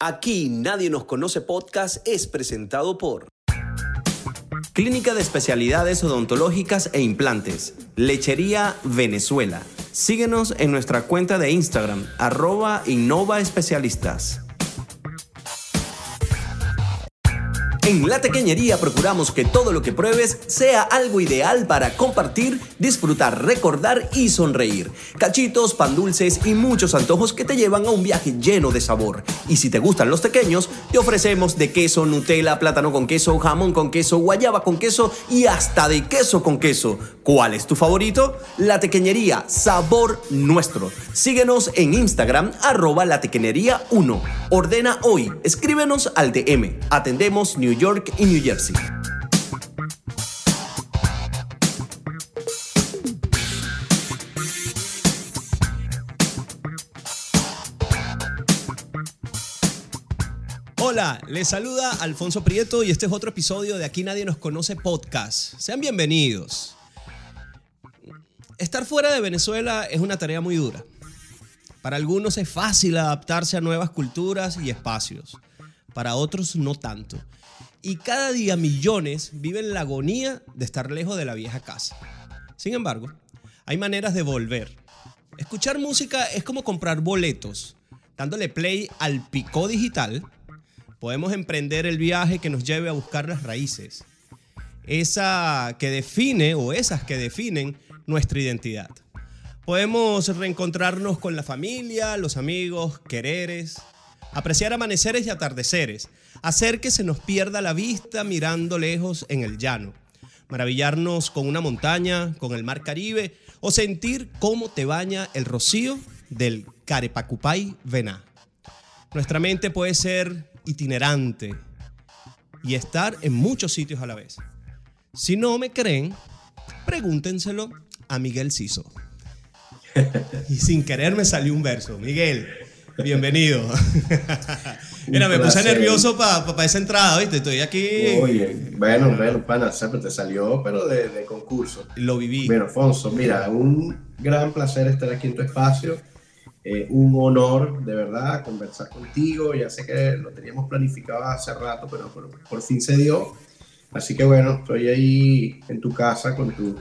Aquí Nadie nos conoce podcast es presentado por Clínica de Especialidades Odontológicas e Implantes, Lechería Venezuela. Síguenos en nuestra cuenta de Instagram, arroba Innova Especialistas. La Tequeñería procuramos que todo lo que pruebes sea algo ideal para compartir, disfrutar, recordar y sonreír. Cachitos, pan dulces y muchos antojos que te llevan a un viaje lleno de sabor. Y si te gustan los pequeños, te ofrecemos de queso, Nutella, plátano con queso, jamón con queso, guayaba con queso y hasta de queso con queso. ¿Cuál es tu favorito? La Tequeñería, sabor nuestro. Síguenos en Instagram, arroba la tequeñería 1. Ordena hoy, escríbenos al DM. Atendemos New York y New Jersey. Hola, les saluda Alfonso Prieto y este es otro episodio de Aquí Nadie Nos Conoce Podcast. Sean bienvenidos. Estar fuera de Venezuela es una tarea muy dura. Para algunos es fácil adaptarse a nuevas culturas y espacios, para otros no tanto. Y cada día millones viven la agonía de estar lejos de la vieja casa. Sin embargo, hay maneras de volver. Escuchar música es como comprar boletos. Dándole play al picó digital, podemos emprender el viaje que nos lleve a buscar las raíces. Esa que define o esas que definen nuestra identidad. Podemos reencontrarnos con la familia, los amigos, quereres, apreciar amaneceres y atardeceres, hacer que se nos pierda la vista mirando lejos en el llano, maravillarnos con una montaña, con el mar Caribe o sentir cómo te baña el rocío del Carepacupay Vená. Nuestra mente puede ser itinerante y estar en muchos sitios a la vez. Si no me creen, pregúntenselo a Miguel Ciso. Y sin querer me salió un verso. Miguel, bienvenido. Mira, me puse nervioso para esa entrada, ¿viste? Estoy aquí. Oye, bueno, bueno, pana, siempre te salió, pero de, de, concurso. Lo viví. Bueno, Alfonso, mira, un gran placer estar aquí en tu espacio. Eh, un honor, de verdad, conversar contigo. Ya sé que lo teníamos planificado hace rato, pero por, por fin se dio. Así que bueno, estoy ahí en tu casa con tu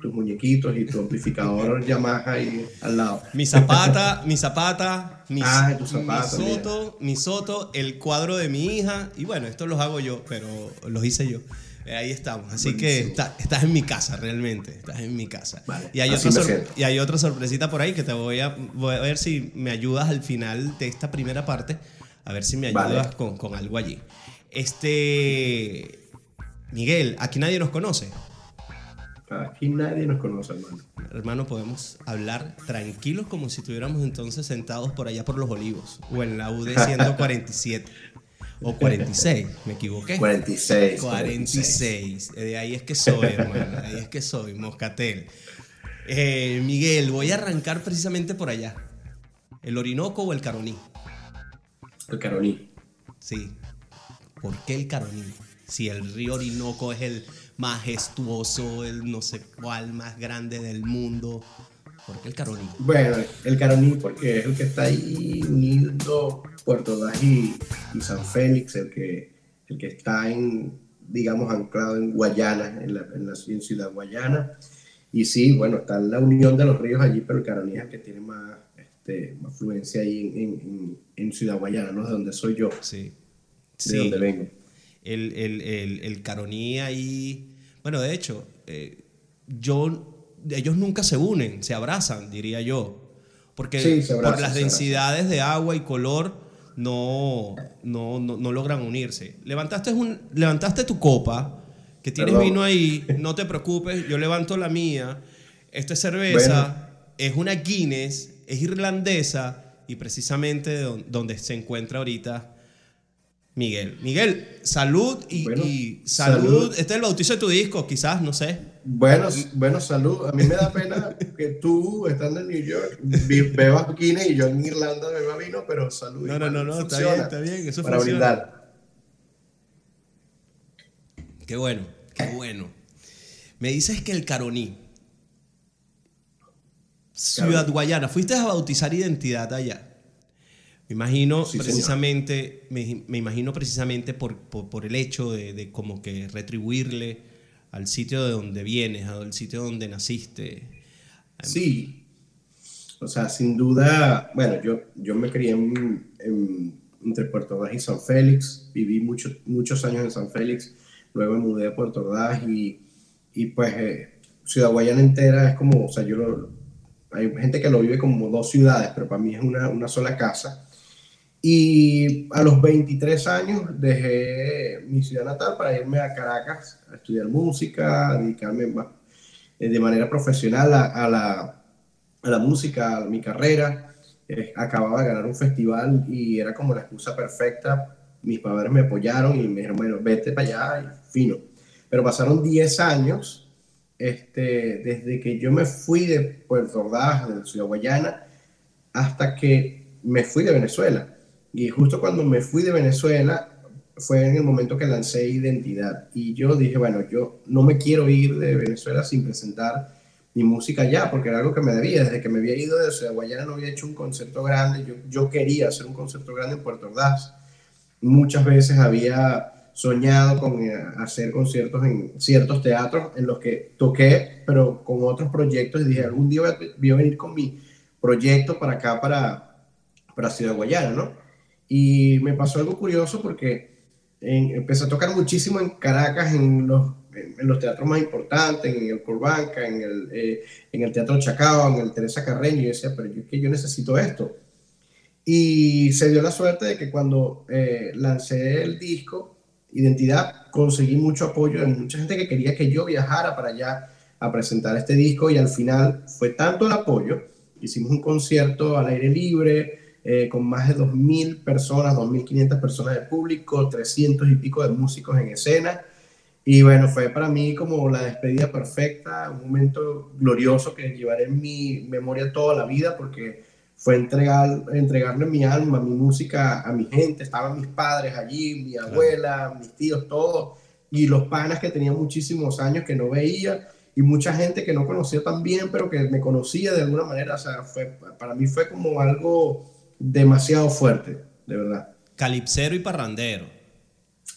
tus muñequitos y tu amplificador Yamaha ahí al lado. Mi zapata, mi zapata, mi, ah, tu zapata, mi soto, mi soto, el cuadro de mi hija. Y bueno, esto los hago yo, pero los hice yo. Ahí estamos. Así Buenísimo. que está, estás en mi casa, realmente. Estás en mi casa. Vale, y, hay otra y hay otra sorpresita por ahí que te voy a, voy a ver si me ayudas al final de esta primera parte. A ver si me ayudas vale. con, con algo allí. Este. Miguel, aquí nadie nos conoce. Aquí nadie nos conoce, hermano. Hermano, podemos hablar tranquilos como si estuviéramos entonces sentados por allá por los olivos o en la UD 147. o 46, me equivoqué. 46. 46. De ahí es que soy, hermano. De ahí es que soy, Moscatel. Eh, Miguel, voy a arrancar precisamente por allá. ¿El Orinoco o el Caroní? El Caroní. Sí. ¿Por qué el Caroní? Si el río Orinoco es el majestuoso, el no sé cuál más grande del mundo. ¿Por qué el Caroní? Bueno, el Caroní porque es el que está ahí uniendo Puerto Ordaz y, San Félix, el que, el que está en, digamos, anclado en Guayana, en, la, en, la, en Ciudad Guayana. Y sí, bueno, está la unión de los ríos allí, pero el Caroní es el que tiene más, este, más fluencia ahí en, en, en, Ciudad Guayana, ¿no? De donde soy yo. Sí. De sí. donde vengo el, el, el, el Caroní ahí. Bueno, de hecho, eh, yo, ellos nunca se unen, se abrazan, diría yo. Porque sí, se abrazan, por las densidades de agua y color no, no, no, no logran unirse. Levantaste, un, levantaste tu copa, que tienes Perdón. vino ahí, no te preocupes, yo levanto la mía. Esta es cerveza, bueno. es una Guinness, es irlandesa y precisamente donde se encuentra ahorita Miguel. Miguel, salud y, bueno, y salud. salud. Este es el bautizo de tu disco, quizás, no sé. Bueno, bueno, salud. A mí me da pena que tú, estando en New York, bebas Guinness y yo en Irlanda beba vino, pero salud. No, no, no, no está bien, está bien. Eso para funciona. brindar. Qué bueno, qué bueno. Me dices que el Caroní, Ciudad Guayana, fuiste a bautizar identidad allá. Me imagino precisamente, me, me, imagino precisamente por, por, por el hecho de, de, como que retribuirle al sitio de donde vienes, al sitio donde naciste. Sí, o sea, sin duda, bueno, yo, yo me crié en, entre Puerto Ordaz y San Félix, viví mucho, muchos años en San Félix, luego me mudé a Puerto Ordaz y, y pues eh, Ciudad Guayana entera es como, o sea, yo hay gente que lo vive como dos ciudades, pero para mí es una, una sola casa. Y a los 23 años dejé mi ciudad natal para irme a Caracas a estudiar música, a dedicarme más, eh, de manera profesional a, la, a la música, a mi carrera. Eh, acababa de ganar un festival y era como la excusa perfecta. Mis padres me apoyaron y me dijeron, bueno, vete para allá y fino. Pero pasaron 10 años este, desde que yo me fui de Puerto Ordaz, de Ciudad Guayana, hasta que me fui de Venezuela. Y justo cuando me fui de Venezuela fue en el momento que lancé Identidad. Y yo dije, bueno, yo no me quiero ir de Venezuela sin presentar mi música ya, porque era algo que me debía. Desde que me había ido de Ciudad Guayana no había hecho un concierto grande. Yo, yo quería hacer un concierto grande en Puerto Ordaz. Muchas veces había soñado con eh, hacer conciertos en ciertos teatros en los que toqué, pero con otros proyectos. Y dije, algún día voy a, venir con mi proyecto para acá, para, para Ciudad Guayana, ¿no? Y me pasó algo curioso porque empecé a tocar muchísimo en Caracas, en los, en, los teatros más importantes, en el Corbanca, en el, eh, en el Teatro Chacao, en el Teresa Carreño. Y decía, pero yo es que yo necesito esto. Y se dio la suerte de que cuando eh, lancé el disco, Identidad, conseguí mucho apoyo de mucha gente que quería que yo viajara para allá a presentar este disco y al final fue tanto el apoyo, hicimos un concierto al aire libre eh, con más de 2.000 personas, 2.500 personas de público, 300 y pico de músicos en escena. Y bueno, fue para mí como la despedida perfecta, un momento glorioso que llevaré en mi memoria toda la vida porque fue entregar, entregarle mi alma, mi música a mi gente. Estaban mis padres allí, mi abuela, mis tíos, todos. Y los panas que tenía muchísimos años que no veía. Y mucha gente que no conocía tan bien, pero que me conocía de alguna manera. O sea, fue, para mí fue como algo demasiado fuerte, de verdad. Calipsero y parrandero.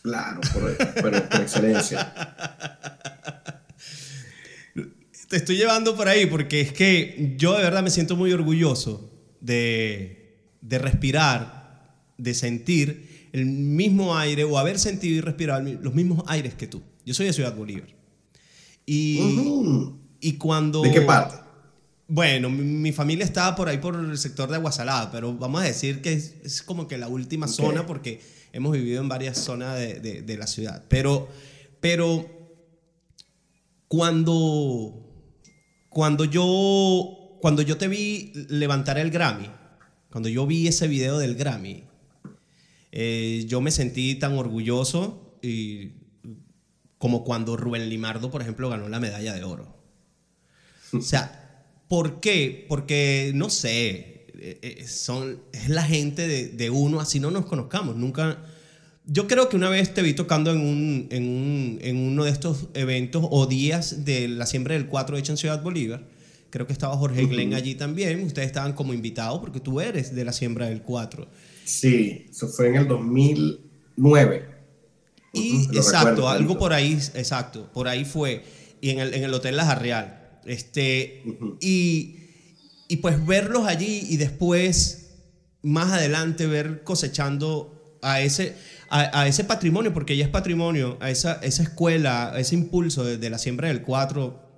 Claro, por, por excelencia. Te estoy llevando por ahí porque es que yo de verdad me siento muy orgulloso de, respirar, de sentir el mismo aire o haber sentido y respirado los mismos aires que tú. Yo soy de Ciudad Bolívar. Y, y cuando... ¿De qué parte? Bueno, mi, familia estaba por ahí por el sector de Aguasalada, pero vamos a decir que es, como que la última zona porque hemos vivido en varias zonas de, de, la ciudad. Pero, pero cuando, cuando yo cuando yo te vi levantar el Grammy, cuando yo vi ese video del Grammy, eh, yo me sentí tan orgulloso y, como cuando Rubén Limardo, por ejemplo, ganó la medalla de oro. O sea, ¿por qué? Porque, no sé, eh, eh, son, es la gente de, de, uno, así no nos conozcamos. Nunca. Yo creo que una vez te vi tocando en, un, en, un, en uno de estos eventos o días de la siembra del 4 hecho en Ciudad Bolívar Creo que estaba Jorge Glenn allí también. Ustedes estaban como invitados porque tú eres de la siembra del 4. Sí, eso fue en el 2009. Y exacto, algo por ahí, exacto, por ahí fue. Y en el, en el Hotel La Real. Este, y, y pues verlos allí y después, más adelante, ver cosechando a ese, a, ese patrimonio, porque ya es patrimonio, a esa, esa escuela, a ese impulso de, de la siembra del 4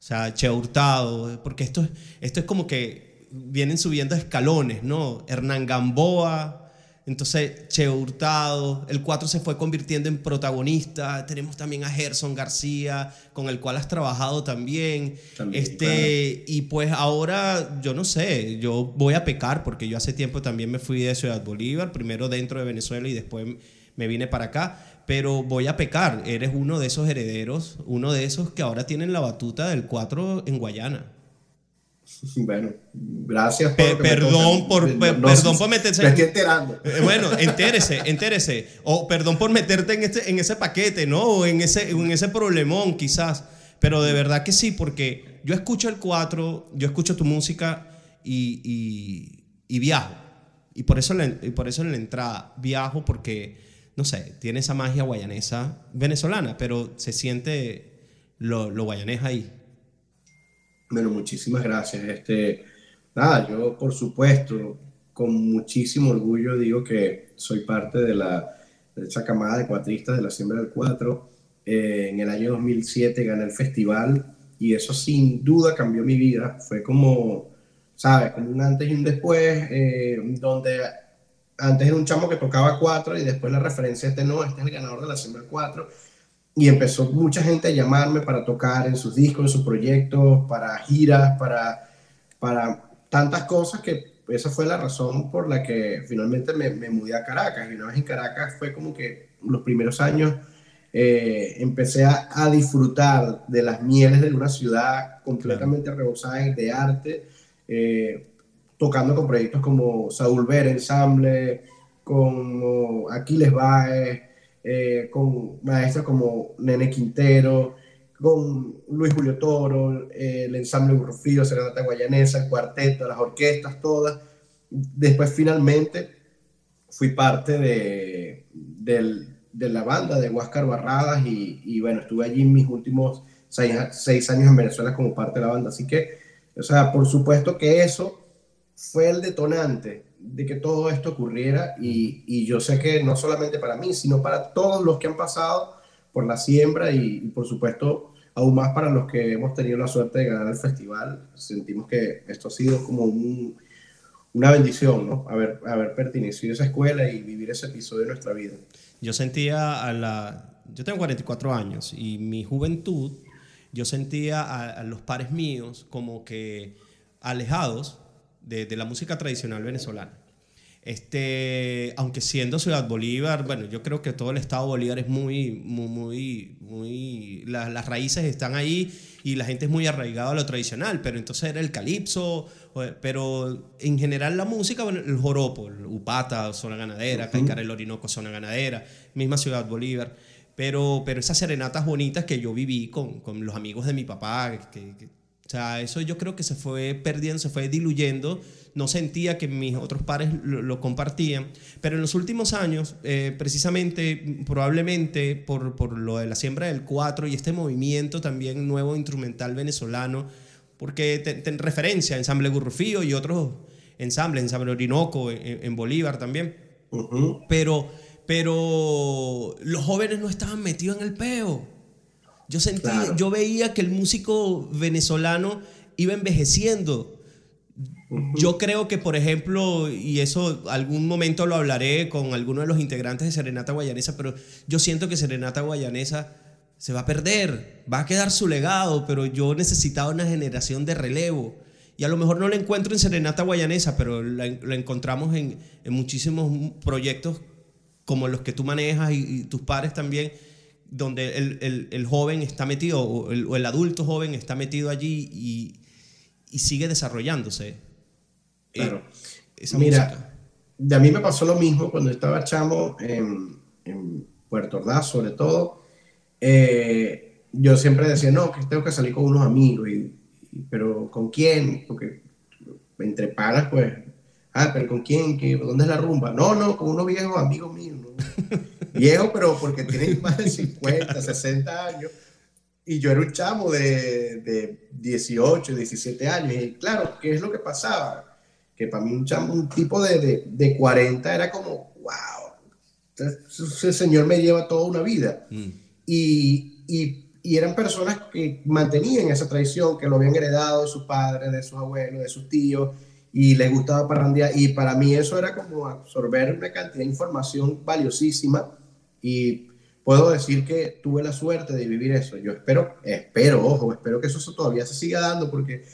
o sea, Che Hurtado, porque esto, esto es como que vienen subiendo escalones, ¿no? Hernán Gamboa, entonces Che Hurtado, el 4 se fue convirtiendo en protagonista, tenemos también a Gerson García, con el cual has trabajado también, este, y pues ahora, yo no sé, yo voy a pecar, porque yo hace tiempo también me fui de Ciudad Bolívar, primero dentro de Venezuela y después me vine para acá, pero voy a pecar. Eres uno de esos herederos, uno de esos que ahora tienen la batuta del 4 en Guayana. Bueno, gracias. Por perdón, por, perdón por meterse. Me estoy enterando. Eh, bueno, entérese, entérese. O perdón por meterte en, este, en ese paquete, ¿no? O en ese, en ese problemón, quizás. Pero de verdad que sí, porque yo escucho el 4, yo escucho tu música y, y, y viajo Y por eso, y por eso en la entrada viajo porque, no sé, tiene esa magia guayanesa venezolana, pero se siente lo, lo guayanés ahí. Bueno, muchísimas gracias. Este, nada, yo por supuesto, con muchísimo orgullo digo que soy parte de, la, de esa camada de cuatristas de la Siembra del Cuatro. Eh, en el año 2007 gané el festival y eso sin duda cambió mi vida. Fue como, ¿sabes? Como un antes y un después, eh, donde antes era un chamo que tocaba cuatro y después la referencia este no, este es el ganador de la Siembra del Cuatro. Y empezó mucha gente a llamarme para tocar en sus discos, en sus proyectos, para giras, para, para tantas cosas que esa fue la razón por la que finalmente me, me mudé a Caracas. Y una vez en Caracas fue como que los primeros años eh, empecé a, a, disfrutar de las mieles de una ciudad completamente rebosada de arte, eh, tocando con proyectos como Saúl Ver Ensamble, con Aquiles Baez, eh, con maestros como Nene Quintero, con Luis Julio Toro, el ensamble Burrufío, Serenata Guayanesa, el cuarteto, las orquestas, todas. Después finalmente fui parte de, de la banda de Huáscar Barradas y, y, bueno, estuve allí mis últimos seis, seis, años en Venezuela como parte de la banda. Así que, o sea, por supuesto que eso fue el detonante de que todo esto ocurriera y, y yo sé que no solamente para mí, sino para todos los que han pasado por la siembra y, por supuesto aún más para los que hemos tenido la suerte de ganar el festival. Sentimos que esto ha sido como un, una bendición, ¿no? Haber, haber pertenecido a esa escuela y vivir ese episodio de nuestra vida. Yo sentía a la... Yo tengo 44 años y mi juventud, yo sentía a los pares míos como que alejados de, de, la música tradicional venezolana. Este, aunque siendo Ciudad Bolívar, bueno, yo creo que todo el estado Bolívar es muy, muy, muy, muy la, las raíces están ahí y la gente es muy arraigada a lo tradicional, pero entonces era el calipso, pero en general la música, bueno, el joropo, el upata, zona ganadera, uh -huh. Caicar el Orinoco, zona ganadera, misma Ciudad Bolívar, pero, pero esas serenatas bonitas que yo viví con, con los amigos de mi papá, que, que, o sea, eso yo creo que se fue perdiendo, se fue diluyendo no sentía que mis otros pares lo, lo compartían, pero en los últimos años, eh, precisamente, probablemente por, por, lo de la siembra del 4 y este movimiento también nuevo instrumental venezolano, porque ten, referencia a Ensamble Gurrufío y otros ensambles, Ensamble Orinoco en, en Bolívar también, uh -huh. pero, pero los jóvenes no estaban metidos en el peo. Yo, claro. yo veía que el músico venezolano iba envejeciendo yo creo que, por ejemplo, y eso algún momento lo hablaré con alguno de los integrantes de Serenata Guayanesa, pero yo siento que Serenata Guayanesa se va a perder, va a quedar su legado, pero yo necesitaba una generación de relevo. Y a lo mejor no la encuentro en Serenata Guayanesa, pero la, la encontramos en, en, muchísimos proyectos como los que tú manejas y, y tus pares también, donde el, el, el joven está metido, o el, o el, adulto joven está metido allí y, y sigue desarrollándose. Claro. Esa Mira, música. de a mí me pasó lo mismo cuando estaba chamo en, en Puerto Ordaz, sobre todo. Eh, yo siempre decía, no, que tengo que salir con unos amigos, y, y, pero ¿con quién? Porque entre panas, pues, ah, pero ¿con quién? ¿Qué, ¿Dónde es la rumba? No, no, con unos viejos amigos míos. ¿no? Viejos, pero porque tienen más de 50, 60 años. Y yo era un chamo de, de 18, 17 años. Y claro, ¿qué es lo que pasaba? que para mí un, chamo, un tipo de, de, de, 40 era como, wow, ese señor me lleva toda una vida. Mm. Y, y, y, eran personas que mantenían esa tradición, que lo habían heredado de sus padres, de sus abuelos, de sus tíos, y les gustaba parrandear. Y para mí eso era como absorber una cantidad de información valiosísima. Y puedo decir que tuve la suerte de vivir eso. Yo espero, espero, ojo, espero que eso todavía se siga dando porque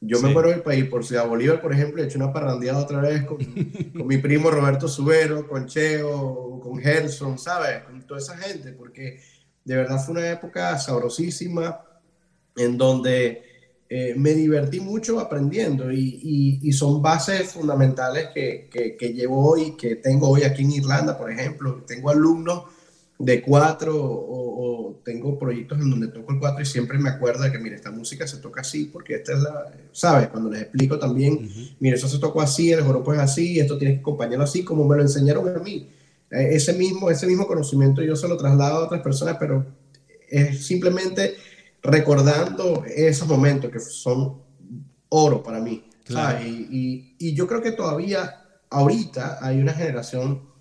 yo sí. me muero del país por Ciudad Bolívar, por ejemplo, he hecho una parrandeada otra vez con, con mi primo Roberto Subero, con Cheo, con Gerson, ¿sabes? Con toda esa gente, porque de verdad fue una época sabrosísima en donde eh, me divertí mucho aprendiendo y, y, y son bases fundamentales que, que, que, llevo hoy, que tengo hoy aquí en Irlanda, por ejemplo. Tengo alumnos de cuatro o, tengo proyectos en donde toco el cuatro y siempre me acuerdo de que, mira, esta música se toca así porque esta es la, ¿sabes? Cuando les explico también, mira, eso se tocó así, el joropo es así, esto tienes que acompañarlo así, como me lo enseñaron a mí. Eh, ese mismo, ese mismo conocimiento yo se lo traslado a otras personas, pero es simplemente recordando esos momentos que son oro para mí. Y, y, yo creo que todavía, ahorita, hay una generación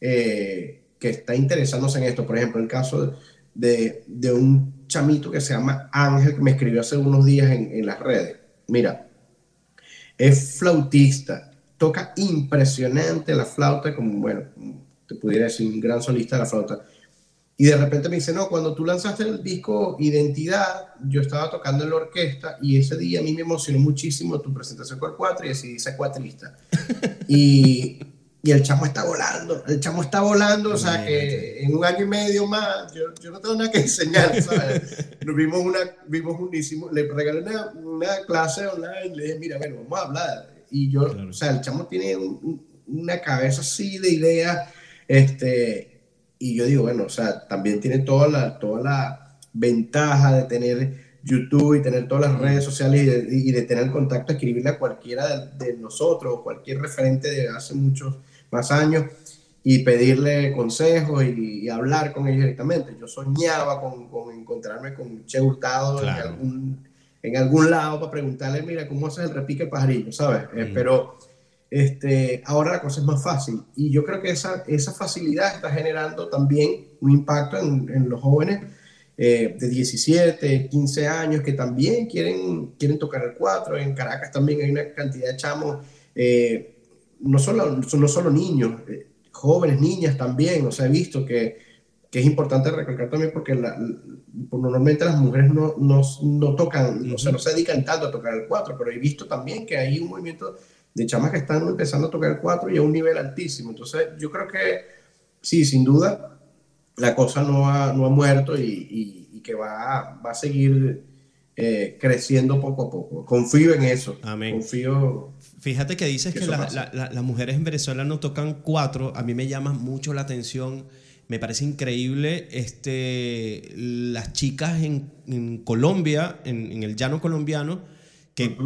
eh, que está interesándose en esto. Por ejemplo, el caso de, de, un chamito que se llama Ángel, que me escribió hace unos días en, en las redes. Mira, es flautista, toca impresionante la flauta, como, bueno, te pudiera decir, un gran solista de la flauta. Y de repente me dice, no, cuando tú lanzaste el disco Identidad, yo estaba tocando en la orquesta y ese día a mí me emocionó muchísimo tu presentación con el cuatro y decidí ser cuatrista. y, y el chamo está volando, el chamo está volando, o sea que en un año y medio más, yo, yo no tengo nada que enseñar, ¿sabes? Nos vimos, una, vimos unísimo, le regalé una, una, clase online le dije, mira, bueno, vamos a hablar. Y yo, o sea, el chamo tiene una cabeza así de ideas este, y yo digo, bueno, o sea, también tiene toda la, toda la ventaja de tener YouTube y tener todas las redes sociales y de, tener contacto, escribirle a cualquiera de, nosotros, cualquier referente de hace muchos más años y pedirle consejos y, hablar con ellos directamente. Yo soñaba con, con encontrarme con Che Hurtado en, algún, en algún lado para preguntarle, mira, ¿cómo haces el repique el pajarillo? ¿Sabes? Eh, pero este, ahora la cosa es más fácil. Y yo creo que esa, esa facilidad está generando también un impacto en, en los jóvenes eh, de 17, 15 años que también quieren, quieren tocar el 4. En Caracas también hay una cantidad de chamos, eh, no, solo, no solo niños, eh, jóvenes, niñas también. O sea, he visto que, que es importante recalcar también porque la, normalmente las mujeres no, no, no tocan, o sea, no se dedican tanto a tocar el 4, pero he visto también que hay un movimiento de chamas que están empezando a tocar el 4 y a un nivel altísimo. Entonces, yo creo que sí, sin duda, la cosa no ha, no ha muerto y, y, que va, va a seguir eh, creciendo poco a poco. Confío en eso. Amén. Confío. Fíjate que dices que, las mujeres en Venezuela no tocan cuatro. A mí me llama mucho la atención. Me parece increíble este, las chicas en, en Colombia, en, en el llano colombiano, que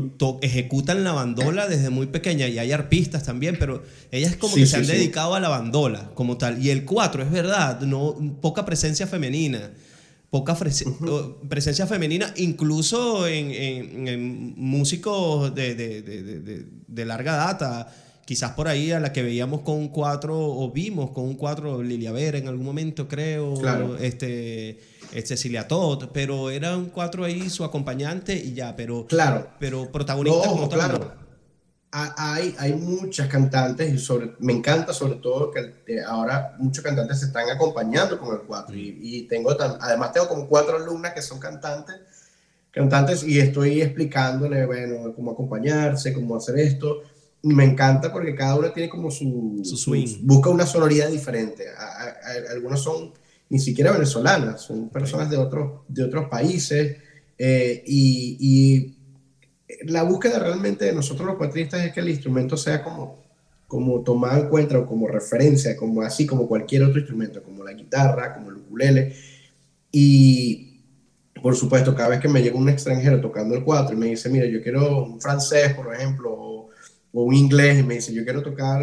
ejecutan la bandola desde muy pequeña y hay arpistas también, pero ellas como que se han dedicado a la bandola como tal. Y el 4, es verdad, no, poca presencia femenina, poca presencia femenina, incluso en, músicos de, de, larga data. Quizás por ahí a la que veíamos con un 4 o vimos con un 4 Lilia Vera en algún momento, creo. Claro. Este, Cecilia Todd, pero era un cuatro ahí su acompañante y ya, pero, claro. pero protagonista como claro. Hay, hay muchas cantantes y sobre, me encanta sobre todo que ahora muchos cantantes se están acompañando con el cuatro. Y, y tengo además tengo como cuatro alumnas que son cantantes cantantes y estoy explicándole bueno cómo acompañarse cómo hacer esto. Y me encanta porque cada una tiene como su, su swing. busca una sonoridad diferente. Algunos son ni siquiera venezolanas, son personas de otros, de otros países. Eh, y, la búsqueda realmente de nosotros los cuatristas es que el instrumento sea como, como tomado en cuenta o como referencia, como así como cualquier otro instrumento, como la guitarra, como el ukulele. Y por supuesto, cada vez que me llega un extranjero tocando el cuatro y me dice, mira, yo quiero un francés, por ejemplo, o, o un inglés, y me dice, yo quiero tocar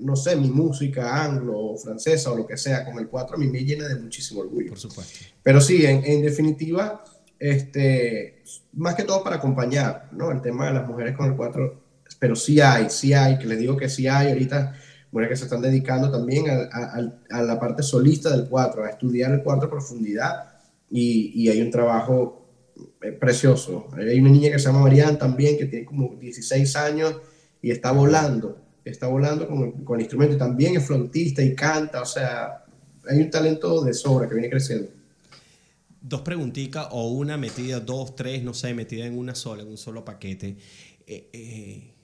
no sé, mi música anglo o francesa o lo que sea con el 4 a mí me llena de muchísimo orgullo. Por supuesto. Pero sí, en, definitiva, este, más que todo para acompañar, ¿no? El tema de las mujeres con el 4, pero sí hay, sí hay, que les digo que sí hay ahorita mujeres que se están dedicando también a, la parte solista del 4, a estudiar el 4 a profundidad y, y hay un trabajo eh, precioso. Hay una niña que se llama Marianne también, que tiene como 16 años y está volando está volando con, con el instrumento y también es flautista y canta, o sea, hay un talento de sobra que viene creciendo. Dos preguntitas o una metida, dos, tres, no sé, metida en una sola, en un solo paquete. Eh, eh,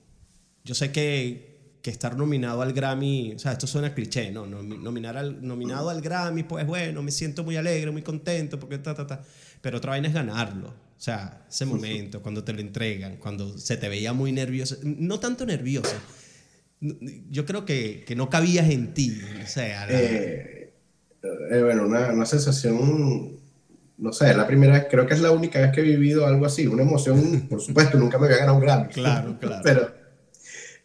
yo sé que, que, estar nominado al Grammy, o sea, esto suena cliché, ¿no? Nominar al, nominado al Grammy, pues bueno, me siento muy alegre, muy contento, porque ta, ta, ta. Pero otra vaina es ganarlo. O sea, ese momento, cuando te lo entregan, cuando se te veía muy nervioso, no tanto nervioso, yo creo que, que, no cabías en ti. O sea, eh, eh, bueno, una, una, sensación, no sé, la primera vez, creo que es la única vez que he vivido algo así, una emoción, por supuesto, nunca me había ganado un Grammy. Claro, claro. Pero,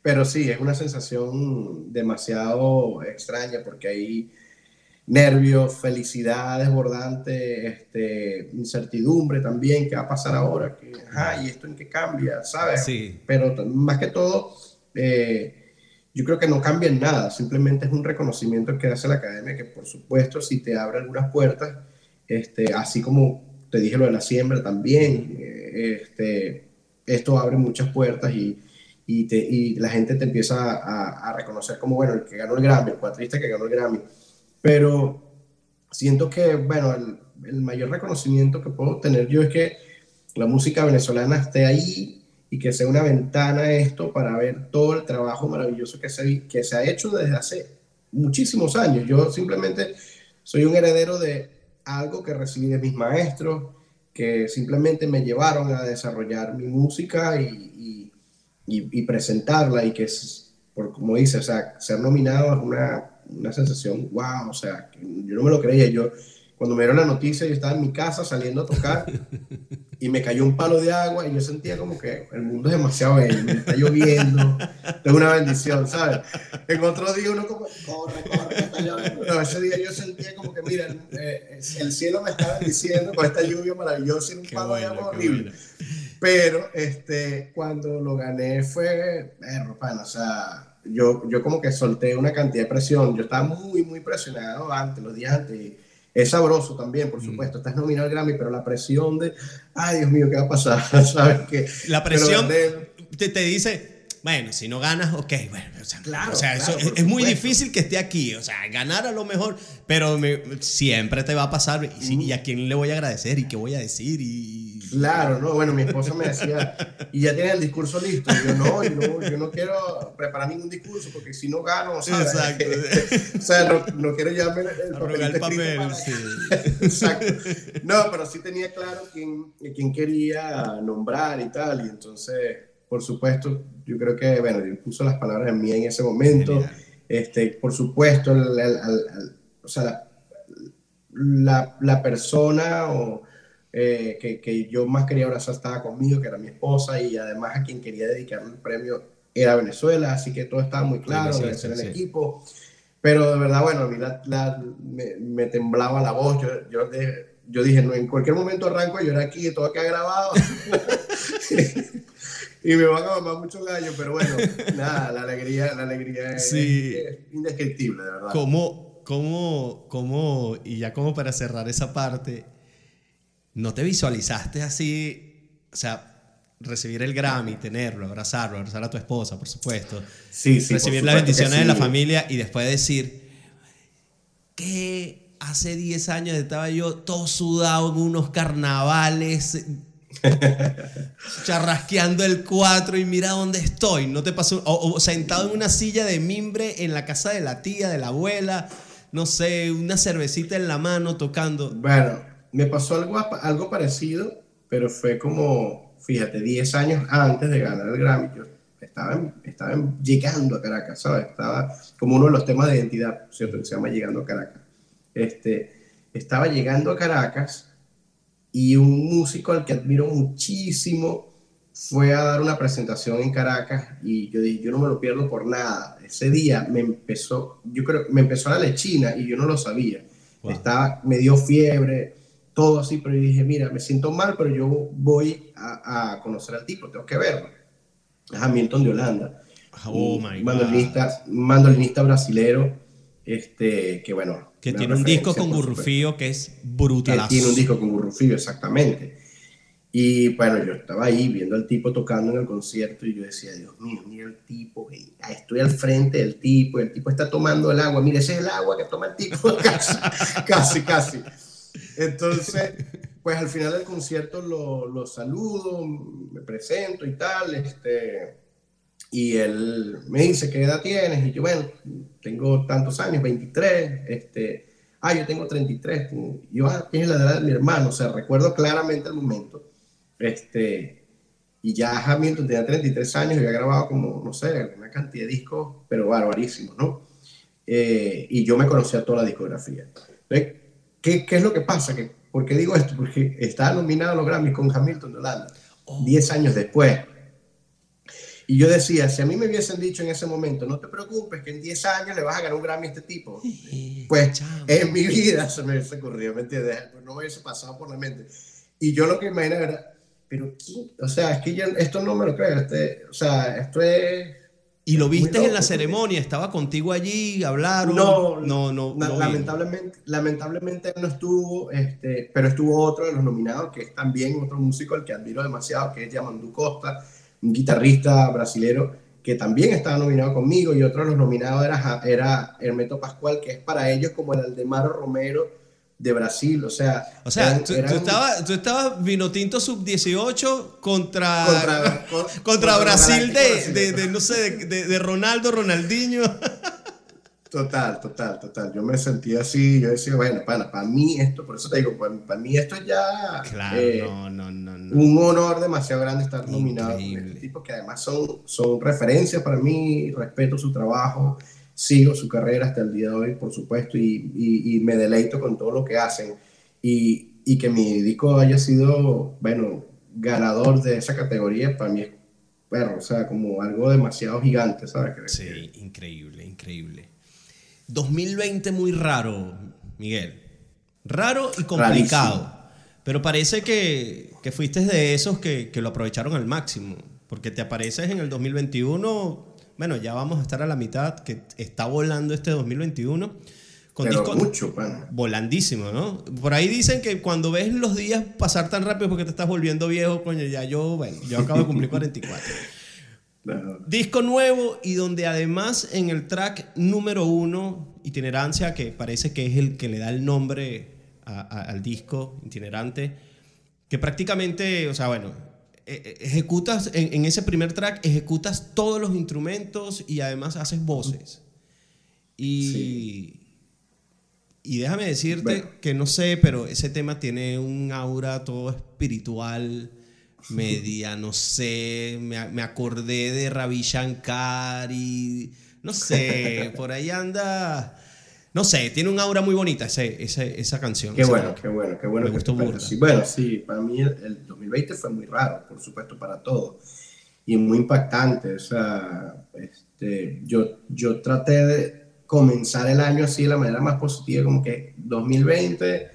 pero sí, es una sensación demasiado extraña porque hay nervios, felicidad desbordante, este, incertidumbre también, ¿qué va a pasar ahora? ¿Qué, ¿Y esto en qué cambia? ¿Sabes? Sí. Pero más que todo, eh, yo creo que no cambia en nada, simplemente es un reconocimiento que hace la academia que por supuesto si te abre algunas puertas, este, así como te dije lo de la siembra también, este, esto abre muchas puertas y, y, te, y la gente te empieza a, a, reconocer como, bueno, el que ganó el Grammy, el cuatrista que ganó el Grammy. Pero siento que, bueno, el, el, mayor reconocimiento que puedo tener yo es que la música venezolana esté ahí y que sea una ventana esto para ver todo el trabajo maravilloso que se, que se ha hecho desde hace muchísimos años. Yo simplemente soy un heredero de algo que recibí de mis maestros, que simplemente me llevaron a desarrollar mi música y, y, y presentarla y que, es, por, como dice, o sea, ser nominado es una una sensación, wow, o sea, yo no me lo creía. Yo, cuando me dieron la noticia, yo estaba en mi casa saliendo a tocar y me cayó un palo de agua y yo sentía como que el mundo es demasiado bello, me está lloviendo, es una bendición, ¿sabes? En otro día uno como, corre, corre, está lloviendo. Pero ese día yo sentía como que, mira, eh, el cielo me está bendiciendo con esta lluvia maravillosa y un palo de agua horrible. Pero este, cuando lo gané fue, perro, pana, o sea yo, yo como que solté una cantidad de presión. Yo estaba muy, muy presionado antes, los días antes. Es sabroso también, por supuesto. Estás nominado al Grammy, pero la presión de, ay, Dios mío, ¿qué va a pasar? ¿Sabes qué? La presión te, te, dice, bueno, si no ganas, ok, bueno, o sea, claro, o sea eso es, muy difícil que esté aquí, o sea, ganar a lo mejor, pero siempre te va a pasar, y, y, a quién le voy a agradecer, y qué voy a decir, y, Claro, no, bueno, mi esposa me decía, y ya tiene el discurso listo. Y yo, no, yo no, yo no quiero preparar ningún discurso porque si no gano, ¿sabes? Exacto. o sea, no, no quiero llevarme el papel. El papel sí. Exacto. No, pero sí tenía claro quién, quién quería nombrar y tal. Y entonces, por supuesto, yo creo que, bueno, yo puso las palabras en mí en ese momento. Este, por supuesto, el, el, el, o sea, la, la persona o eh, que, que, yo más quería abrazar estaba conmigo, que era mi esposa, y además a quien quería dedicarme el premio era Venezuela, así que todo estaba muy claro, sí, sí, el equipo. Pero de verdad, bueno, a mí la, la, me, me, temblaba la voz, yo, yo, yo dije, no, en cualquier momento arranco a llorar aquí, todo queda grabado. y me van a mamar mucho gallo, pero bueno, nada, la alegría, la alegría es, es indescriptible, de verdad. ¿Cómo, cómo, cómo, y ya como para cerrar esa parte, no te visualizaste así, o sea, recibir el Grammy, tenerlo, abrazarlo, abrazar a tu esposa, por supuesto. Sí, sí, recibir las bendiciones sí. de la familia y después decir que hace 10 años estaba yo todo sudado en unos carnavales, charrasqueando el 4 y mira dónde estoy. No te pasó, o, o sentado en una silla de mimbre en la casa de la tía, de la abuela, no sé, una cervecita en la mano tocando. Bueno me pasó algo, algo parecido, pero fue como, fíjate, 10 años antes de ganar el Grammy. Yo estaba, estaba llegando a Caracas, ¿sabes? Estaba como uno de los temas de identidad, ¿cierto? Que se llama Llegando a Caracas. Este, estaba llegando a Caracas y un músico al que admiro muchísimo fue a dar una presentación en Caracas y yo dije, yo no me lo pierdo por nada. Ese día me empezó, yo creo, me empezó la lechina y yo no lo sabía. Wow. Estaba, me dio fiebre, todo así, pero yo dije, mira, me siento mal, pero yo voy a, a conocer al tipo, tengo que verlo. Es Hamilton de Holanda. Oh my mandolinista, mandolinista brasilero, este, que bueno. Que tiene un disco con Gurrufío que es brutal. Tiene un disco con Gurrufío, exactamente. Y bueno, yo estaba ahí viendo al tipo tocando en el concierto y yo decía, Dios mío, mira el tipo, estoy al frente del tipo, el tipo está tomando el agua, mira, ese es el agua que toma el tipo, casi, casi, casi. Entonces, pues al final del concierto lo, saludo, me presento y tal, este, y él me dice, ¿qué edad tienes? Y yo, bueno, tengo tantos años, 23, este, ah, yo tengo 33, y yo, ah, tienes la edad de mi hermano, o sea, recuerdo claramente el momento, este, y ya Hamilton tenía 33 años y había grabado como, no sé, una cantidad de discos, pero barbarísimos, ¿no? eh, y yo me conocía toda la discografía. ¿Qué, ¿Qué, es lo que pasa? ¿Que, ¿Por qué digo esto? Porque estaba nominado a los Grammys con Hamilton de Holanda, 10 años después. Y yo decía, si a mí me hubiesen dicho en ese momento, no te preocupes, que en 10 años le vas a ganar un Grammy a este tipo, pues en mi vida se me hubiese ocurrido, ¿me entiendes? No me hubiese pasado por la mente. Y yo lo que imaginaba era, pero O sea, es que yo esto no me lo creo, este, o sea, esto es ¿Y lo viste en la ceremonia? ¿Estaba contigo allí? ¿Hablaron? No, no, no. lamentablemente, lamentablemente no estuvo, este, pero estuvo otro de los nominados, que es también otro músico al que admiro demasiado, que es Yamandu Costa, un guitarrista brasilero que también estaba nominado conmigo, y otro de los nominados era, era Hermeto Pascual, que es para ellos como el Aldemaro Romero de Brasil, o sea... O sea, tú, estabas, tú estabas vino tinto sub-18 contra, contra, Brasil de, de, no sé, de, de Ronaldo, Ronaldinho. Total, total, total. Yo me sentía así, yo decía, bueno, para, para mí esto, por eso te digo, para, mí esto es ya claro, eh, no, no, no, un honor demasiado grande estar nominado con este tipo que además son, son referencias para mí, respeto su trabajo, sigo su carrera hasta el día de hoy, por supuesto, y, y, me deleito con todo lo que hacen. Y, y, que mi disco haya sido, bueno, ganador de esa categoría, para mí es, bueno, o sea, como algo demasiado gigante, ¿sabes? Sí, increíble, increíble. 2020 muy raro, Miguel. Raro y complicado. Pero parece que, que, fuiste de esos que, que lo aprovecharon al máximo. Porque te apareces en el 2021 bueno, ya vamos a estar a la mitad, que está volando este 2021. Con Pero mucho, Volandísimo, ¿no? Por ahí dicen que cuando ves los días pasar tan rápido porque te estás volviendo viejo, coño, ya yo, bueno, yo acabo de cumplir 44. Disco nuevo y donde además en el track número uno, Itinerancia, que parece que es el que le da el nombre al disco, Itinerante, que prácticamente, o sea, bueno, ejecutas, en, ese primer track, ejecutas todos los instrumentos y además haces voces. Y, y déjame decirte que no sé, pero ese tema tiene un aura todo espiritual, media, no sé, me, me acordé de Ravi Shankar y no sé, por ahí anda no sé, tiene un aura muy bonita ese, esa canción. Qué bueno, qué bueno, qué bueno. Me gustó mucho. Sí, bueno, sí, para mí el, 2020 fue muy raro, por supuesto, para todos. Y muy impactante. O sea, este, yo, yo traté de comenzar el año así de la manera más positiva, como que 2020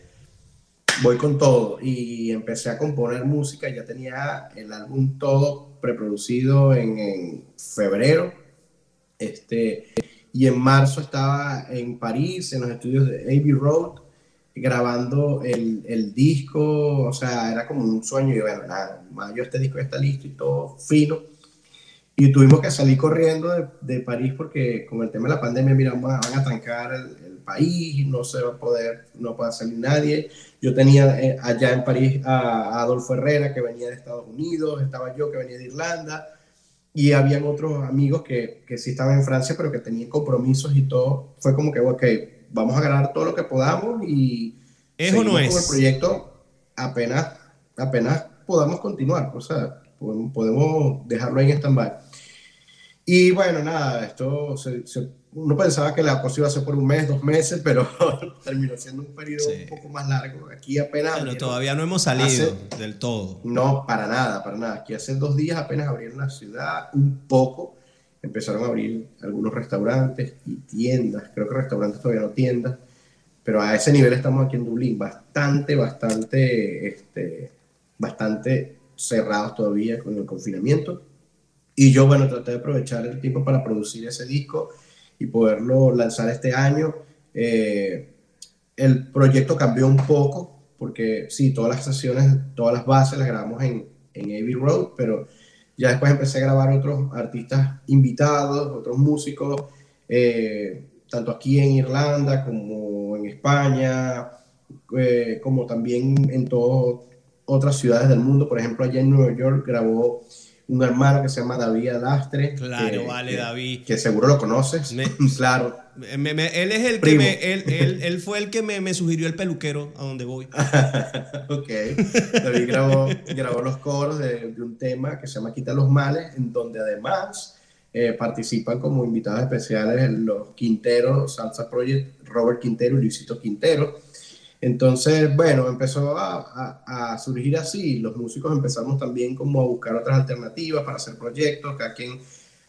voy con todo. Y empecé a componer música, ya tenía el álbum todo preproducido en, en febrero. Este y en marzo estaba en París, en los estudios de Abbey Road, grabando el, el, disco, o sea, era como un sueño, y bueno, nada, mayo este disco ya está listo y todo fino, y tuvimos que salir corriendo de, de París porque con el tema de la pandemia, mira, van a trancar el, el, país, no se va a poder, no puede salir nadie, yo tenía eh, allá en París a, a Adolfo Herrera, que venía de Estados Unidos, estaba yo que venía de Irlanda, y habían otros amigos que, que sí estaban en Francia, pero que tenían compromisos y todo. Fue como que, ok, vamos a ganar todo lo que podamos y ¿Es o no es? el proyecto apenas, apenas podamos continuar. O sea, podemos dejarlo ahí en stand-by. Y bueno, nada, esto se, se uno pensaba que la cosa iba a ser por un mes, dos meses, pero terminó siendo un periodo un poco más largo. Aquí apenas... Pero todavía no hemos salido del todo. No, para nada, para nada. Aquí hace dos días apenas abrieron la ciudad un poco. Empezaron a abrir algunos restaurantes y tiendas. Creo que restaurantes todavía no tiendas. Pero a ese nivel estamos aquí en Dublín. Bastante, bastante, este, bastante cerrados todavía con el confinamiento. Y yo, bueno, traté de aprovechar el tiempo para producir ese disco y poderlo lanzar este año. Eh, el proyecto cambió un poco porque sí, todas las sesiones, todas las bases las grabamos en, en Abbey Road, pero ya después empecé a grabar otros artistas invitados, otros músicos, eh, tanto aquí en Irlanda como en España, eh, como también en todas otras ciudades del mundo. Por ejemplo, allá en Nueva York grabó un hermano que se llama David Alastre. Claro, vale, David. Que seguro lo conoces. claro. él es el que me, él, él, fue el que me, me, sugirió el peluquero a donde voy. ok. David grabó, grabó los coros de, de, un tema que se llama Quita los males, en donde además eh, participan como invitados especiales los Quintero, Salsa Project, Robert Quintero y Luisito Quintero. Entonces, bueno, empezó a, surgir así. Los músicos empezamos también como a buscar otras alternativas para hacer proyectos, cada quien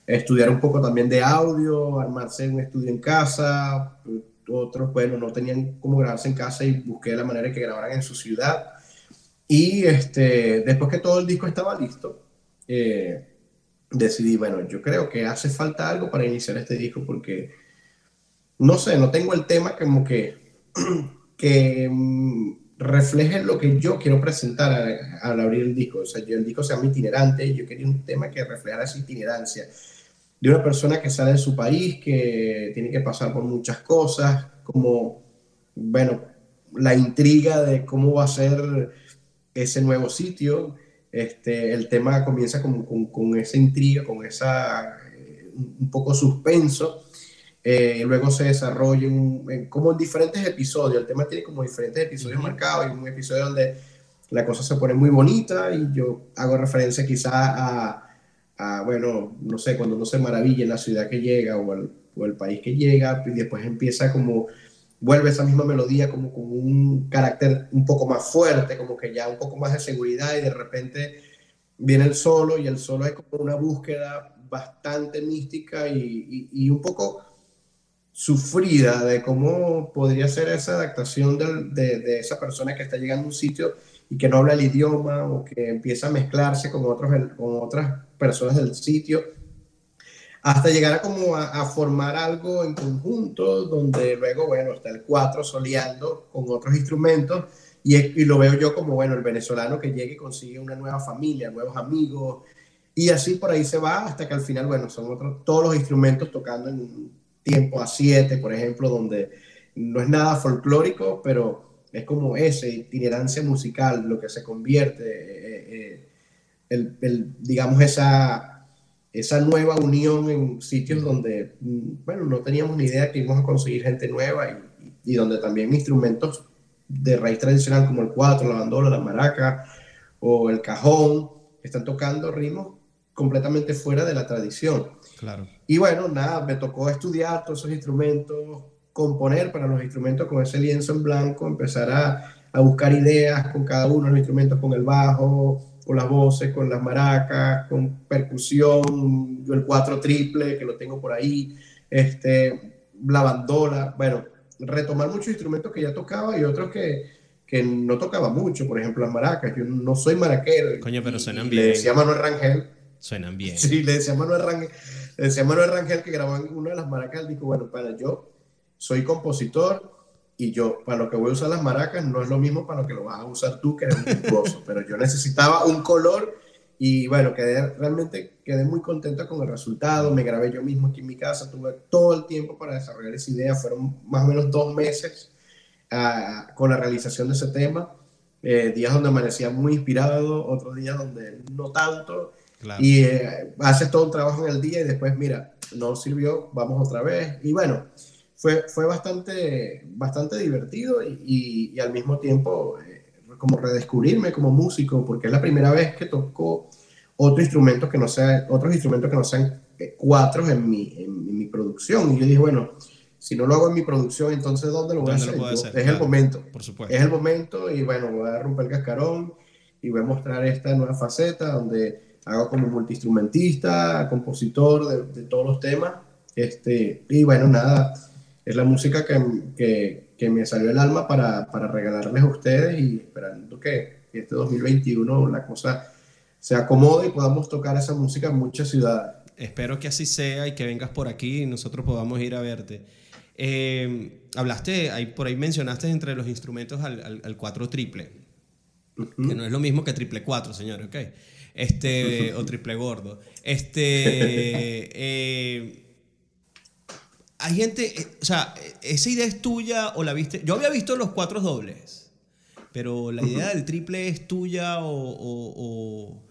estudiar un poco también de audio, armarse un estudio en casa. Otros, bueno, no tenían cómo grabarse en casa y busqué la manera de que grabaran en su ciudad. Y este, después que todo el disco estaba listo, eh, decidí, bueno, yo creo que hace falta algo para iniciar este disco porque, no sé, no tengo el tema como que, que mm, refleje lo que yo quiero presentar al abrir el disco. O sea, yo, el disco se llama itinerante yo quería un tema que reflejara esa itinerancia de una persona que sale de su país, que tiene que pasar por muchas cosas, como, bueno, la intriga de cómo va a ser ese nuevo sitio. Este, el tema comienza con, con, esa intriga, con esa eh, un poco suspenso. Eh, luego se desarrolla como en diferentes episodios. El tema tiene como diferentes episodios marcados. Hay un episodio donde la cosa se pone muy bonita y yo hago referencia quizá a, a bueno, no sé, cuando uno se maravilla en la ciudad que llega o el, o el país que llega y después empieza como vuelve esa misma melodía como con un carácter un poco más fuerte, como que ya un poco más de seguridad y de repente viene el solo y el solo es como una búsqueda bastante mística y, y, un poco sufrida de cómo podría ser esa adaptación de, de, esa persona que está llegando a un sitio y que no habla el idioma o que empieza a mezclarse con, otros, con otras personas del sitio hasta llegar a como a, formar algo en conjunto, donde luego, bueno, está el cuatro soleando con otros instrumentos, y, lo veo yo como, bueno, el venezolano que llega y consigue una nueva familia, nuevos amigos, y así por ahí se va hasta que al final, bueno, son otros, todos los instrumentos tocando en tiempo a siete, por ejemplo, donde no es nada folclórico, pero es como esa itinerancia musical, lo que se convierte, eh, eh, el, el, digamos, esa esa nueva unión en sitios donde, mm, bueno, no teníamos ni idea que íbamos a conseguir gente nueva y, y donde también instrumentos de raíz tradicional como el cuatro, la bandola, la maraca o el cajón están tocando ritmos completamente fuera de la tradición. Claro. Y bueno, nada, me tocó estudiar todos esos instrumentos, componer para los instrumentos con ese lienzo en blanco, empezar a, a buscar ideas con cada uno de los instrumentos, con el bajo, con las voces, con las maracas, con percusión, yo el cuatro triple que lo tengo por ahí, este, la bandola, bueno, retomar muchos instrumentos que ya tocaba y otros que, que no tocaba mucho, por ejemplo las maracas, yo no soy maraquero. Coño, pero suenan bien. Le decía Manuel Rangel. Suenan bien. Sí, le decía Manuel Rangel, decía Manuel Rangel que grabó en una de las maracas, dijo, bueno, para yo soy compositor, y yo, para lo que voy a usar las maracas, no es lo mismo para lo que lo vas a usar tú, que eres un virtuoso, pero yo necesitaba un color y bueno, quedé, realmente quedé muy contento con el resultado, me grabé yo mismo aquí en mi casa, tuve todo el tiempo para desarrollar esa idea, fueron más o menos dos meses uh, con la realización de ese tema, eh, días donde amanecía muy inspirado, otros días donde no tanto, y eh, haces todo un trabajo en el día y después, mira, no sirvió, vamos otra vez, y bueno, fue, fue bastante, bastante divertido y, y, al mismo tiempo eh, como redescubrirme como músico, porque es la primera vez que toco otro instrumento que no sea, otros instrumentos que no sean eh, cuatro en mi, en, mi producción. Y yo dije, bueno, si no lo hago en mi producción, entonces ¿dónde lo voy a hacer? es el momento. Por supuesto. Es el momento y bueno, voy a romper el cascarón y voy a mostrar esta nueva faceta donde hago como multiinstrumentista, compositor de, de todos los temas. Este, y bueno, nada, es la música que, que, que me salió el alma para, para, regalarles a ustedes y esperando que este 2021 la cosa se acomode y podamos tocar esa música en muchas ciudades. Espero que así sea y que vengas por aquí y nosotros podamos ir a verte. Eh, hablaste, ahí, por ahí mencionaste entre los instrumentos al, al, 4 triple, que no es lo mismo que triple 4, señores, ¿ok? Este, o triple gordo. Este, eh, hay gente, eh, o sea, esa idea es tuya o la viste. Yo había visto los cuatro dobles, pero la idea del triple es tuya o,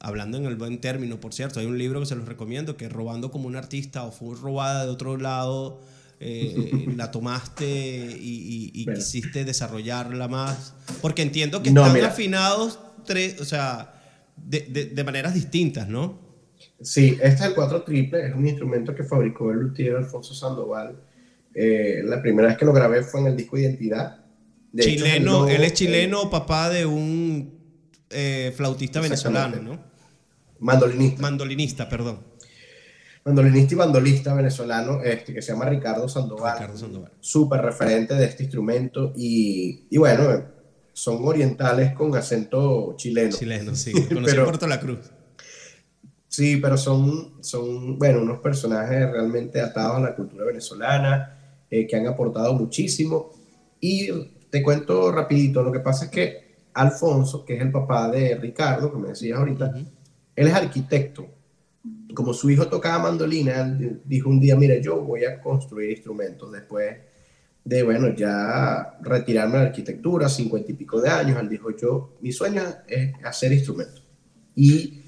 hablando en el buen término, por cierto, hay un libro que se los recomiendo que Robando como un artista o fue robada de otro lado, eh, la tomaste y, quisiste desarrollarla más, porque entiendo que están afinados tres, o sea, de, de, de maneras distintas, ¿no? Sí, este es el cuatro triple, es un instrumento que fabricó el luthier Alfonso Sandoval. Eh, la primera vez que lo grabé fue en el disco Identidad. De chileno, él, es chileno, papá de un eh, flautista venezolano, ¿no? Mandolinista. Mandolinista, perdón. Mandolinista y bandolista venezolano este, que se llama Ricardo Sandoval. Ricardo Sandoval. Súper referente de este instrumento y, y, bueno, son orientales con acento chileno. Chileno, sí. Conocí Puerto La Cruz. Sí, pero son, son, bueno, unos personajes realmente atados a la cultura venezolana, eh, que han aportado muchísimo. Y te cuento rapidito, lo que pasa es que Alfonso, que es el papá de Ricardo, como decías ahorita, él es arquitecto. Como su hijo tocaba mandolina, dijo un día, mira, yo voy a construir instrumentos después de, bueno, ya retirarme de la arquitectura, cincuenta y pico de años. Él dijo, yo, mi sueño es hacer instrumentos. Y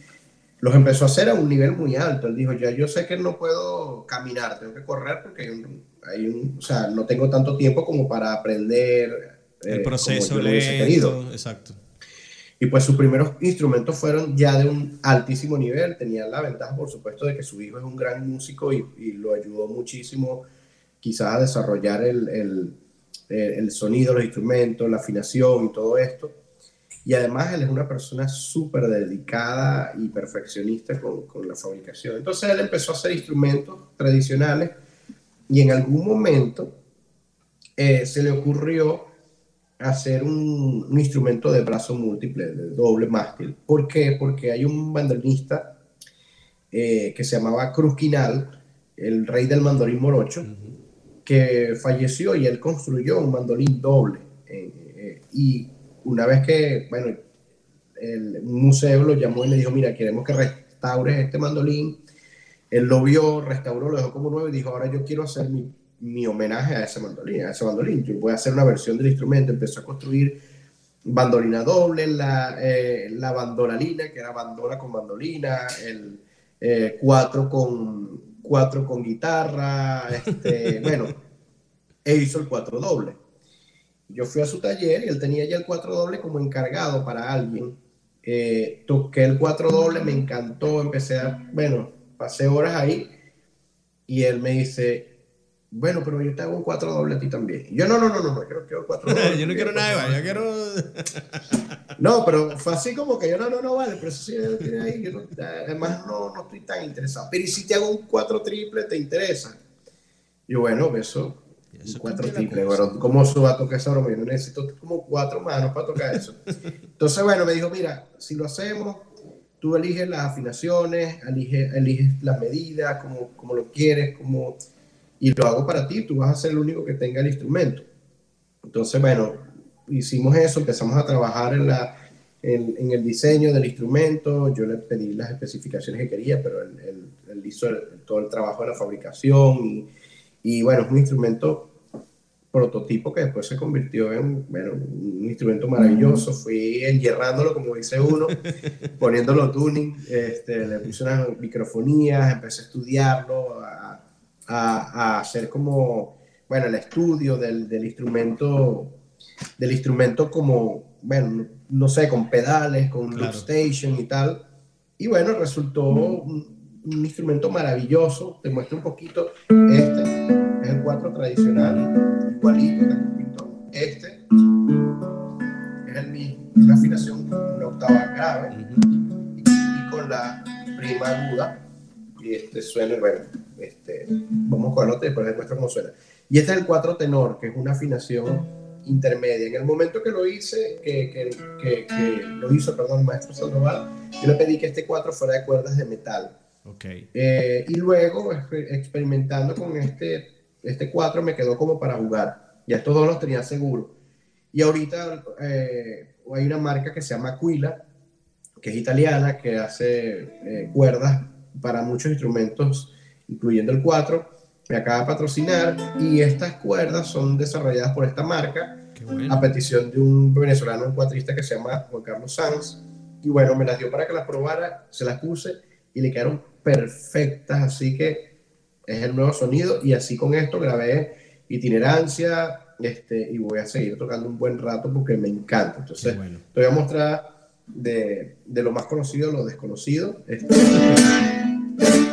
los empezó a hacer a un nivel muy alto. Él dijo, ya yo sé que no puedo caminar, tengo que correr porque hay un, o sea, no tengo tanto tiempo como para aprender. El eh, proceso como lento, exacto. Y pues sus primeros instrumentos fueron ya de un altísimo nivel. Tenía la ventaja, por supuesto, de que su hijo es un gran músico y, y lo ayudó muchísimo quizás a desarrollar el, el, el sonido, los instrumentos, la afinación y todo esto. Y además él es una persona súper dedicada y perfeccionista con, con, la fabricación. Entonces él empezó a hacer instrumentos tradicionales y en algún momento eh, se le ocurrió hacer un, un, instrumento de brazo múltiple, de doble mástil. ¿Por qué? Porque hay un bandolinista eh, que se llamaba Cruz Quinal, el rey del mandolín morocho, que falleció y él construyó un mandolín doble. Eh, y una vez que, bueno, el museo lo llamó y le dijo, mira, queremos que restaures este mandolín. Él lo vio, restauró, lo dejó como nuevo y dijo, ahora yo quiero hacer mi, mi homenaje a ese mandolín, a ese mandolín. Yo voy a hacer una versión del instrumento. Empezó a construir bandolina doble, la, eh, la que era bandola con bandolina, el eh, cuatro, con, cuatro con guitarra, este, bueno, e hizo el cuatro doble. Yo fui a su taller y él tenía ya el cuatro doble como encargado para alguien. Eh, toqué el cuatro doble, me encantó, empecé a, bueno, pasé horas ahí y él me dice, bueno, pero yo te hago un cuatro doble a ti también. yo, no, no, no, no, no, quiero, quiero cuatro doble. yo no quiero nada, yo quiero... no, pero fue así como que yo, no, no, no, vale, pero eso sí tiene ahí, yo además no, no estoy tan interesado. Pero ¿y si te hago un cuatro triple, te interesa? Yo, bueno, eso cuatro triples. Bueno, ¿cómo suba a tocar esa broma? Yo necesito como cuatro manos para tocar eso. Entonces, bueno, me dijo, mira, si lo hacemos, tú eliges las afinaciones, eliges, eliges las medidas, como, como lo quieres, como, y lo hago para ti, tú vas a ser el único que tenga el instrumento. Entonces, bueno, hicimos eso, empezamos a trabajar en, la, en, en el diseño del instrumento, yo le pedí las especificaciones que quería, pero él, él, hizo todo el trabajo de la fabricación y, y bueno, es un instrumento prototipo que después se convirtió en bueno, un instrumento maravilloso. Fui enyerrándolo, como dice uno, poniéndolo tuning, este, le puse unas microfonías, empecé a estudiarlo, a, a, hacer como, bueno, el estudio del, del, instrumento, del instrumento como, bueno, no sé, con pedales, con claro. station y tal. Y bueno, resultó un, un instrumento maravilloso. Te muestro un poquito este es el 4 tradicional, igualito Este es el mismo, la afinación una octava grave y, con la prima aguda. Y este suena, bueno, este, vamos con el otro y después les muestro cómo suena. Y este es el 4 tenor, que es una afinación intermedia. En el momento que lo hice, que, que, que, que lo hizo, perdón, el maestro Sandoval, yo le pedí que este 4 fuera de cuerdas de metal. Okay. Eh, y luego, experimentando con este este 4 me quedó como para jugar. Ya estos dos los tenía seguro. Y ahorita eh, hay una marca que se llama Aquila, que es italiana, que hace eh, cuerdas para muchos instrumentos, incluyendo el 4. Me acaba de patrocinar y estas cuerdas son desarrolladas por esta marca bueno. a petición de un venezolano, un cuatrista que se llama Juan Carlos Sanz. Y bueno, me las dio para que las probara, se las puse y le quedaron perfectas. Así que es el nuevo sonido y así con esto grabé itinerancia este, y voy a seguir tocando un buen rato porque me encanta. Entonces, bueno. te voy a mostrar de, de lo más conocido a lo desconocido. Este,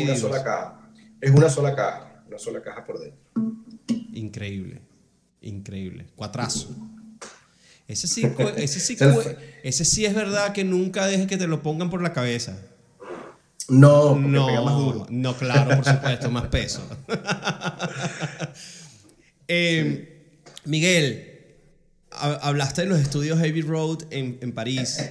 están Una sola caja. Es una sola caja, una sola caja por dentro. Increíble, increíble. Cuatrazo. Ese sí, ese sí, ese sí es verdad que nunca dejes que te lo pongan por la cabeza. No, porque pega más No, duro. no, claro, por supuesto, más peso. Eh, Miguel, ha- hablaste de los estudios Abbey Road en, en París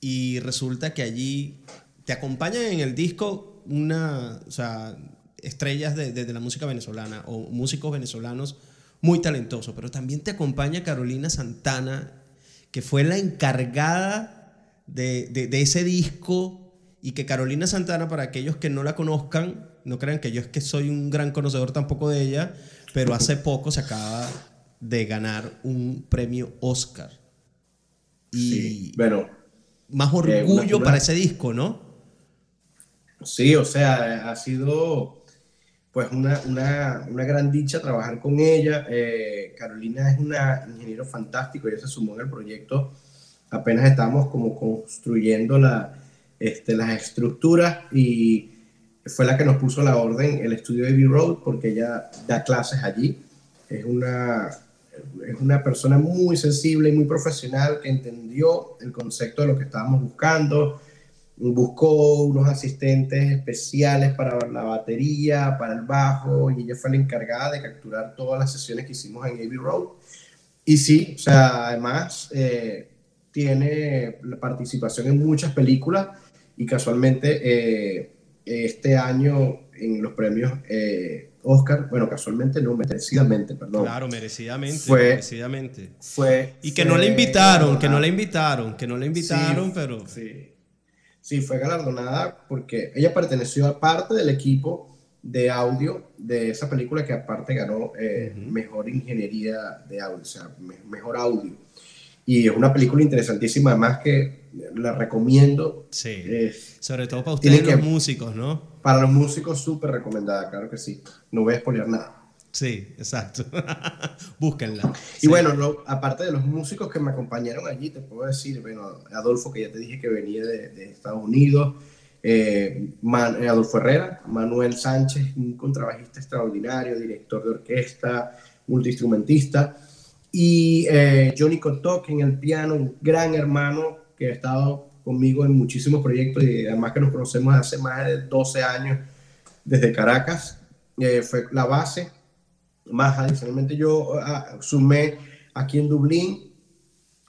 y resulta que allí te acompañan en el disco una, o sea, estrellas de, de- de la música venezolana o músicos venezolanos muy talentosos, pero también te acompaña Carolina Santana, que fue la encargada de, de- ese disco y que Carolina Santana, para aquellos que no la conozcan, no crean que yo es que soy un gran conocedor tampoco de ella, pero hace poco se acaba de ganar un premio Oscar. Y Sí. Bueno, más Eh, orgullo una- una- para ese disco, ¿no? Sí, o sea, ha sido pues una, una, una gran dicha trabajar con ella. Eh, Carolina es una ingeniero fantástico, ella se sumó en el proyecto. Apenas estábamos como construyendo la, este, las estructuras y fue la que nos puso la orden el estudio de Abbey Road porque ella da clases allí. Es una, es una persona muy sensible y muy profesional que entendió el concepto de lo que estábamos buscando. Buscó unos asistentes especiales para la batería, para el bajo, y ella fue la encargada de capturar todas las sesiones que hicimos en Abbey Road. Y sí, o sea, además eh, tiene participación en muchas películas y casualmente eh, este año en los premios eh, Oscar, bueno, casualmente no, merecidamente, perdón. Claro, merecidamente, Fue- merecidamente. Fue, Y que fue no la invitaron, que no la galardonada. invitaron, que no la invitaron, Sí, pero Sí. Sí, fue galardonada porque ella perteneció a parte del equipo de audio de esa película que aparte ganó eh, mejor ingeniería de audio, o sea, me- mejor audio. Y es una película interesantísima, además que la recomiendo. sí. Sobre todo para ustedes los que- músicos, ¿no? para los músicos súper recomendada, claro que sí. No voy a spoilear nada. Sí, exacto. Búsquenla. Y Sí. bueno, lo- aparte de los músicos que me acompañaron allí, te puedo decir, bueno, Adolfo, que ya te dije que venía de, de Estados Unidos, eh, Man- eh, Adolfo Herrera, Manuel Sánchez, un contrabajista extraordinario, director de orquesta, multiinstrumentista, y eh, Johnny Kotok en el piano, un gran hermano que ha estado conmigo en muchísimos proyectos y además que nos conocemos hace más de 12 años desde Caracas, eh, fue la base más adicionalmente yo ah, sumé aquí en Dublín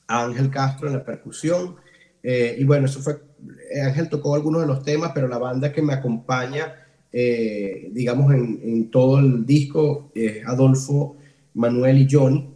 a Ángel Castro en la percusión eh, y bueno, eso fue, eh, Ángel tocó algunos de los temas, pero la banda que me acompaña, eh, digamos, en, en todo el disco es Adolfo, Manuel y Johnny.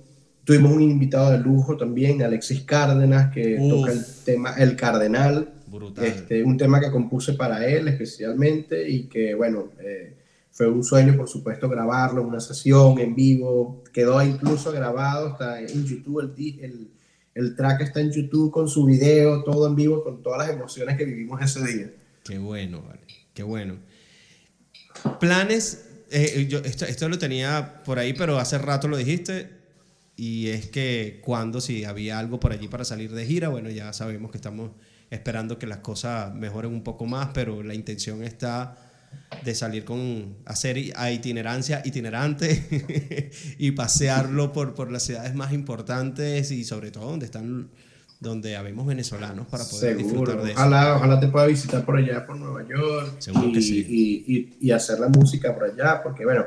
Tuvimos un invitado de lujo también, Alexis Cárdenas, que Uf. toca el tema El Cardenal. Brutal. Este, un tema que compuse para él especialmente y que, bueno, eh, fue un sueño, por supuesto, grabarlo en una sesión en vivo. Quedó incluso grabado, está en YouTube, el, el, el track está en YouTube con su video, todo en vivo, con todas las emociones que vivimos ese día. Qué bueno, vale. Qué bueno. Planes, eh, yo, esto, esto lo tenía por ahí, pero hace rato lo dijiste. Y es que cuando, si había algo por allí para salir de gira, bueno, ya sabemos que estamos esperando que las cosas mejoren un poco más, pero la intención está de salir con hacer a itinerancia itinerante y pasearlo por, por las ciudades más importantes y sobre todo donde están donde habemos venezolanos para poder disfrutar de eso. Ojalá, ojalá te pueda visitar por allá, por Nueva York. Seguro y, que sí. y, y, hacer la música por allá, porque bueno,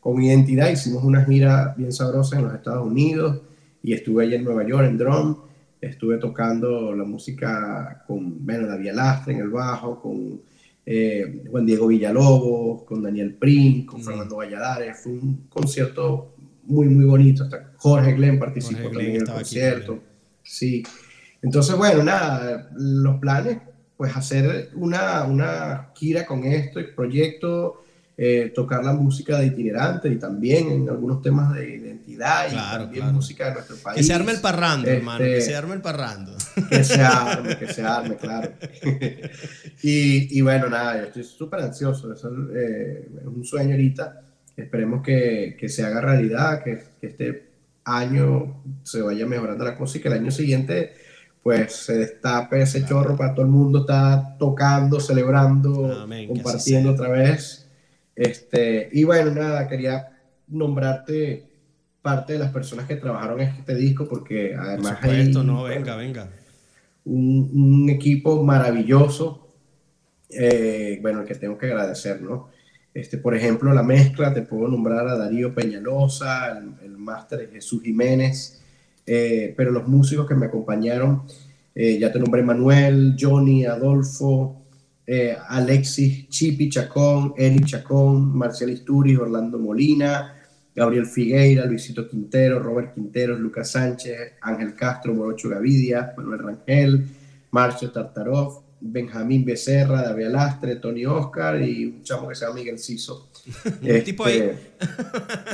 con Identidad hicimos una gira bien sabrosa en los Estados Unidos y estuve allá en Nueva York en Drum. Estuve tocando la música con, bueno, David Lastre en el bajo, con eh, Juan Diego Villalobos, con Daniel Prim, con Fernando Valladares. Fue un concierto muy, muy bonito. Hasta Jorge Glenn participó Jorge también Glenn en el aquí concierto. Sí. Entonces, bueno, nada, los planes, pues hacer una, una gira con esto, el proyecto, eh, tocar la música de itinerante y también en algunos temas de identidad y Claro, también claro. música de nuestro país. Que se arme el parrando, Este, hermano, que se arme el parrando. Que se arme, que se arme, claro. y, y bueno, nada, yo estoy súper ansioso. Eso, eh, es un sueño ahorita. Esperemos que, que se haga realidad, que, que este año se vaya mejorando la cosa y que el año siguiente pues se destape ese chorro para todo el mundo está tocando, celebrando, Amén, compartiendo otra vez. Este, y bueno, nada, quería nombrarte parte de las personas que trabajaron en este disco porque Por además supuesto, hay- no, venga, venga. un, un equipo maravilloso, eh, bueno, que tengo que agradecer, ¿no? Este, por ejemplo, la mezcla, te puedo nombrar a Darío Peñalosa, el, el máster es Jesús Jiménez, eh, pero los músicos que me acompañaron, eh, ya te nombré Manuel, Johnny, Adolfo, eh, Alexis Chipi Chacón, Eli Chacón, Marcial Isturiz, Orlando Molina, Gabriel Figueira, Luisito Quintero, Robert Quinteros, Lucas Sánchez, Ángel Castro, Morocho Gavidia, Manuel Rangel, Marcio Tartarov, Benjamín Becerra, David Alastre, Tony Oscar y un chamo que se llama Miguel Ciso. Tipo ahí.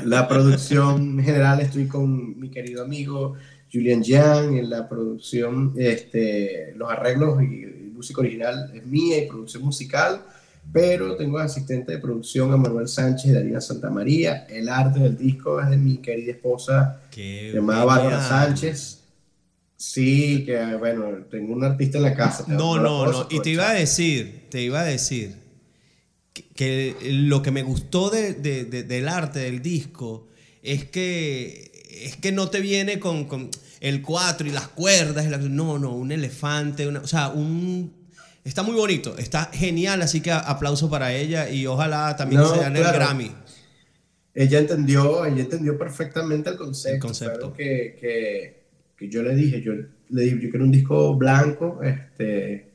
la producción general estoy con mi querido amigo Julian Yang, en la producción, este, los arreglos y música original es mía y producción musical, pero tengo asistente de producción a Manuel Sánchez y Darina Santamaría. El arte del disco es de mi querida esposa Qué llamada Bárbara. Sánchez. Sí, que bueno, tengo un artista en la casa. No, no, no. Y te iba a decir, te iba a decir que, que lo que me gustó de- de- de- del arte del disco es que es que no te viene con, con el cuatro y las cuerdas. y la- no, no, un elefante, una- o sea, un está muy bonito, está genial, así que aplauso para ella y ojalá también No, se gane el. Grammy. ella entendió, ella entendió perfectamente el concepto. El concepto. Que, que, que yo le dije, yo le dije, yo quiero un disco blanco, este,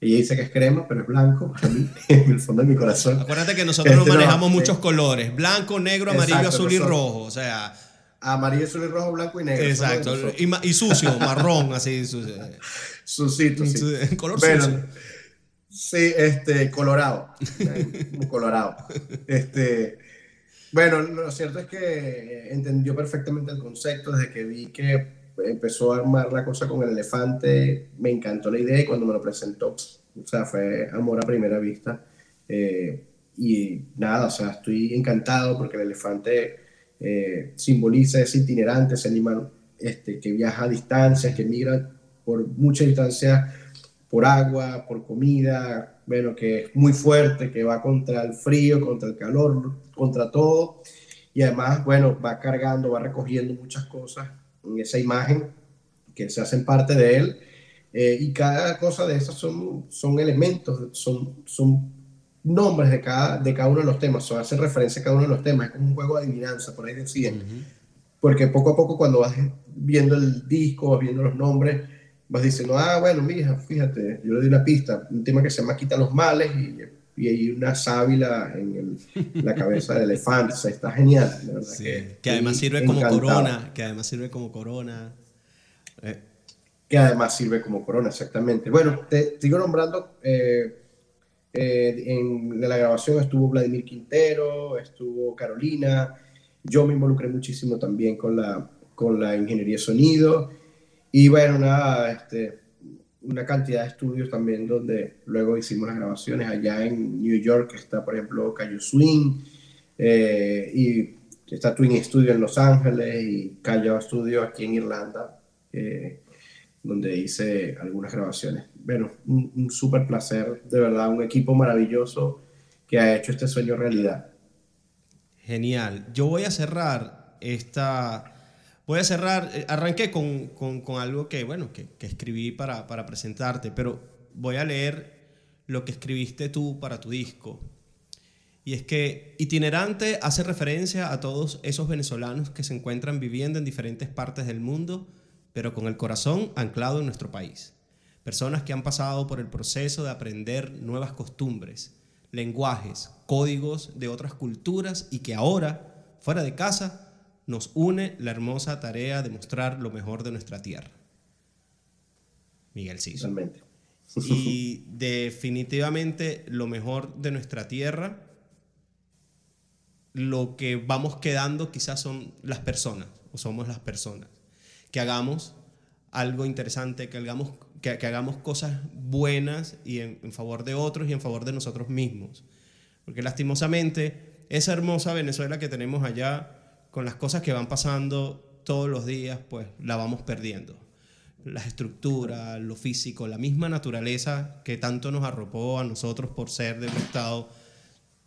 ella dice que es crema, pero es blanco para mí, en el fondo de mi corazón. Acuérdate que nosotros no Este, no, manejamos sí. muchos colores, blanco, negro, amarillo, Exacto, azul y rojo, o sea, Amarillo, azul y rojo, blanco y negro. exacto, y, y sucio, marrón, así, sucio. Sucito, sí. En color Bueno, sucio. Sí, este, colorado. Colorado. Este, bueno, lo cierto es que entendió perfectamente el concepto desde que vi que empezó a armar la cosa con el elefante. Me encantó la idea y cuando me lo presentó, o sea, fue amor a primera vista. Eh, y nada, o sea, estoy encantado porque el elefante eh, simboliza ese itinerante, ese animal este, que viaja a distancias, que migra por muchas distancias por agua, por comida, bueno, que es muy fuerte, que va contra el frío, contra el calor, contra todo. Y además, bueno, va cargando, va recogiendo muchas cosas en esa imagen que se hacen parte de él. Eh, y cada cosa de esas son, son elementos, son, son nombres de cada, de cada uno de los temas, son, hacen referencia a cada uno de los temas, es como un juego de adivinanza, por ahí decían. Porque poco a poco cuando vas viendo el disco, vas viendo los nombres, vas diciendo, ah, bueno, mija, fíjate, yo le di una pista, un tema que se llama Quita los males y, y hay una sábila en el- la cabeza del elefante, o sea, está genial, la verdad Sí, que, que además sirve como encantado. corona, que además sirve como corona. Eh, que además sirve como corona, exactamente. Bueno, te sigo nombrando, eh, eh, en la grabación estuvo Vladimir Quintero, estuvo Carolina, yo me involucré muchísimo también con la, con la ingeniería de sonido, y bueno, nada, este, una cantidad de estudios también donde luego hicimos las grabaciones, allá en New York está, por ejemplo, Cayo Swing, eh, y está Twin Studio en Los Ángeles, y Cayo Studio aquí en Irlanda. eh, donde hice algunas grabaciones. Bueno, un, un súper placer, de verdad, un equipo maravilloso que ha hecho este sueño realidad. Genial. Yo voy a cerrar esta... Voy a cerrar, eh, arranqué con, con, con algo que, bueno, que, que escribí para, para presentarte, pero voy a leer lo que escribiste tú para tu disco. Y es que itinerante hace referencia a todos esos venezolanos que se encuentran viviendo en diferentes partes del mundo, pero con el corazón anclado en nuestro país. Personas que han pasado por el proceso de aprender nuevas costumbres, lenguajes, códigos de otras culturas y que ahora, fuera de casa, nos une la hermosa tarea de mostrar lo mejor de nuestra tierra. Miguel. Totalmente. Y definitivamente lo mejor de nuestra tierra, lo que vamos quedando quizás son las personas, o somos las personas. Que hagamos algo interesante, que hagamos, que, hagamos cosas buenas y en, favor de otros y en favor de nosotros mismos. Porque lastimosamente, esa hermosa Venezuela que tenemos allá, con las cosas que van pasando todos los días, pues la vamos perdiendo. Las estructuras, lo físico, la misma naturaleza que tanto nos arropó a nosotros por ser de un estado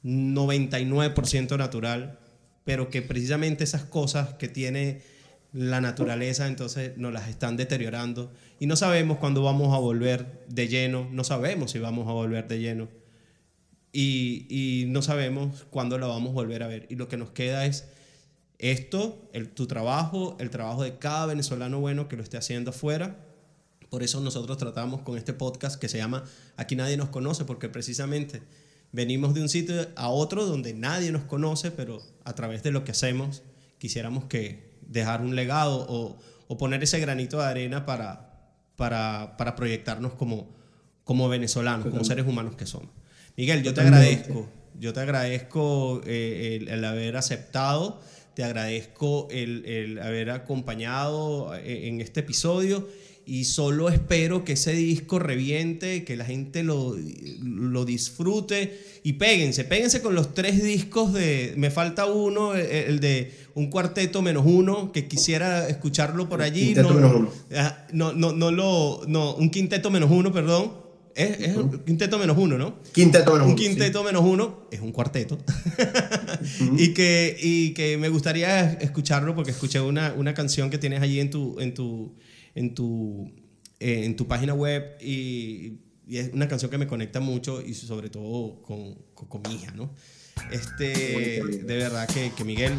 99% natural, pero que precisamente esas cosas que tiene la naturaleza entonces nos las están deteriorando. Y no sabemos cuándo vamos a volver de lleno, no sabemos si vamos a volver de lleno. Y, y no sabemos cuándo la vamos a volver a ver. Y lo que nos queda es esto, el, tu trabajo, el trabajo de cada venezolano bueno que lo esté haciendo afuera. Por eso nosotros tratamos con este podcast que se llama Aquí nadie nos conoce, porque precisamente venimos de un sitio a otro donde nadie nos conoce, pero a través de lo que hacemos quisiéramos que dejar un legado o, o poner ese granito de arena para, para, para proyectarnos como, como venezolanos, como seres humanos que somos. Miguel, yo te agradezco, yo te agradezco eh, el, el haber aceptado. Te agradezco el, el, haber acompañado eh, en este episodio y solo espero que ese disco reviente, que la gente lo, lo disfrute y péguense, péguense con los tres discos de, me falta uno, el de un cuarteto menos uno, que quisiera escucharlo por allí. Quinteto no, menos uno. No, no, no, lo, no, un quinteto menos uno, perdón. Es, es un quinteto menos uno, ¿no? Quinteto menos un uno, quinteto menos uno es un cuarteto. y, que, y que me gustaría escucharlo porque escuché una, una canción que tienes allí en tu, en tu, en tu, eh, en tu página web y, es una canción que me conecta mucho y sobre todo con, con, mi hija, ¿no? Este, de verdad que, que, Miguel,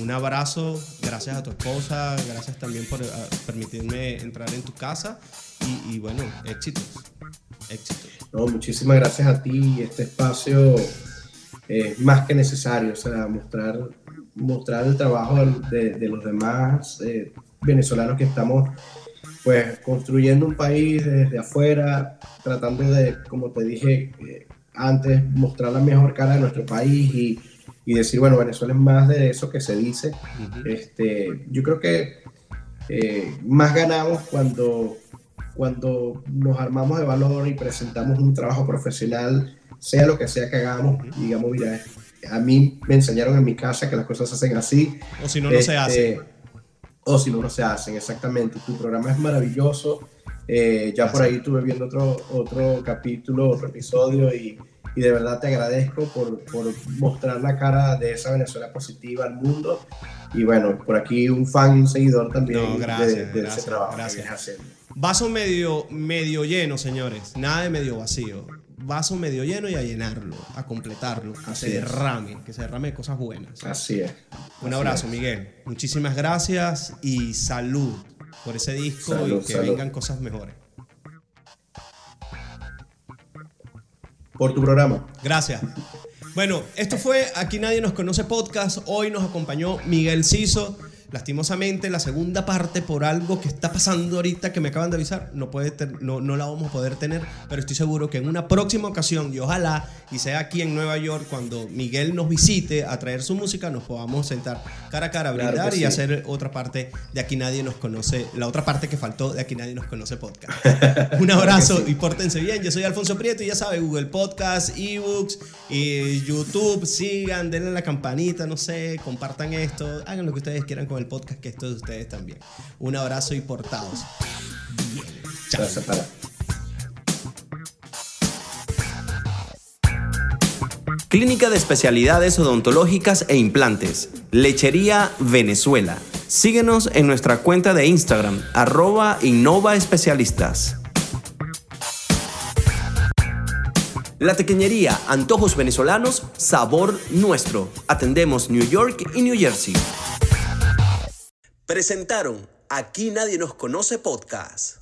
un abrazo, gracias a tu esposa, gracias también por uh, permitirme entrar en tu casa y, bueno, éxitos, éxitos. No, muchísimas gracias a ti, este espacio es más que necesario, o sea, mostrar, mostrar el trabajo de, de los demás eh, venezolanos que estamos pues construyendo un país desde afuera, tratando de, como te dije, eh, antes mostrar la mejor cara de nuestro país y, y, decir, bueno, Venezuela es más de eso que se dice. Uh -huh. este, yo creo que eh, más ganamos cuando, cuando nos armamos de valor y presentamos un trabajo profesional, sea lo que sea que hagamos, digamos, mira, a mí me enseñaron en mi casa que las cosas se hacen así. O si no, no este, se hace. O si no, no se hacen, exactamente. Tu programa es maravilloso eh, ya por ahí estuve viendo otro, otro capítulo, otro episodio y, y de verdad te agradezco por, por, mostrar la cara de esa Venezuela positiva al mundo. Y bueno, por aquí un fan, un seguidor también no, gracias, de, de gracias, ese trabajo gracias. que. Vaso medio, medio lleno, señores. Nada de medio vacío. Vaso medio lleno y a llenarlo, a completarlo, que Así se derrame, que se derrame cosas buenas. Así es. Un Así abrazo, es. Miguel. Muchísimas gracias y salud por ese disco Salud, y que salud. vengan cosas mejores. Por tu programa. Gracias. Bueno, esto fue Aquí Nadie Nos Conoce Podcast. Hoy nos acompañó Miguel Ciso. Lastimosamente, la segunda parte, por algo que está pasando ahorita que me acaban de avisar, no, puede ter- no, no la vamos a poder tener, pero estoy seguro que en una próxima ocasión, y ojalá, y sea aquí en Nueva York, cuando Miguel nos visite a traer su música, nos podamos sentar cara a cara a Claro brindar que y sí. hacer otra parte de Aquí Nadie Nos Conoce, la otra parte que faltó de Aquí Nadie Nos Conoce Podcast. Un abrazo y pórtense bien. Yo soy Alfonso Prieto y ya sabe, Google Podcast, eBooks, y YouTube, sigan, denle la campanita, no sé, compartan esto, hagan lo que ustedes quieran con el podcast, que esto es de ustedes también. Un abrazo y portados. Bien. Chao. Clínica de Especialidades Odontológicas e Implantes. Lechería Venezuela. Síguenos en nuestra cuenta de Instagram, arroba Innova Especialistas. La Tequeñería, antojos venezolanos, sabor nuestro. Atendemos New York y New Jersey. Presentaron Aquí Nadie Nos Conoce Podcast.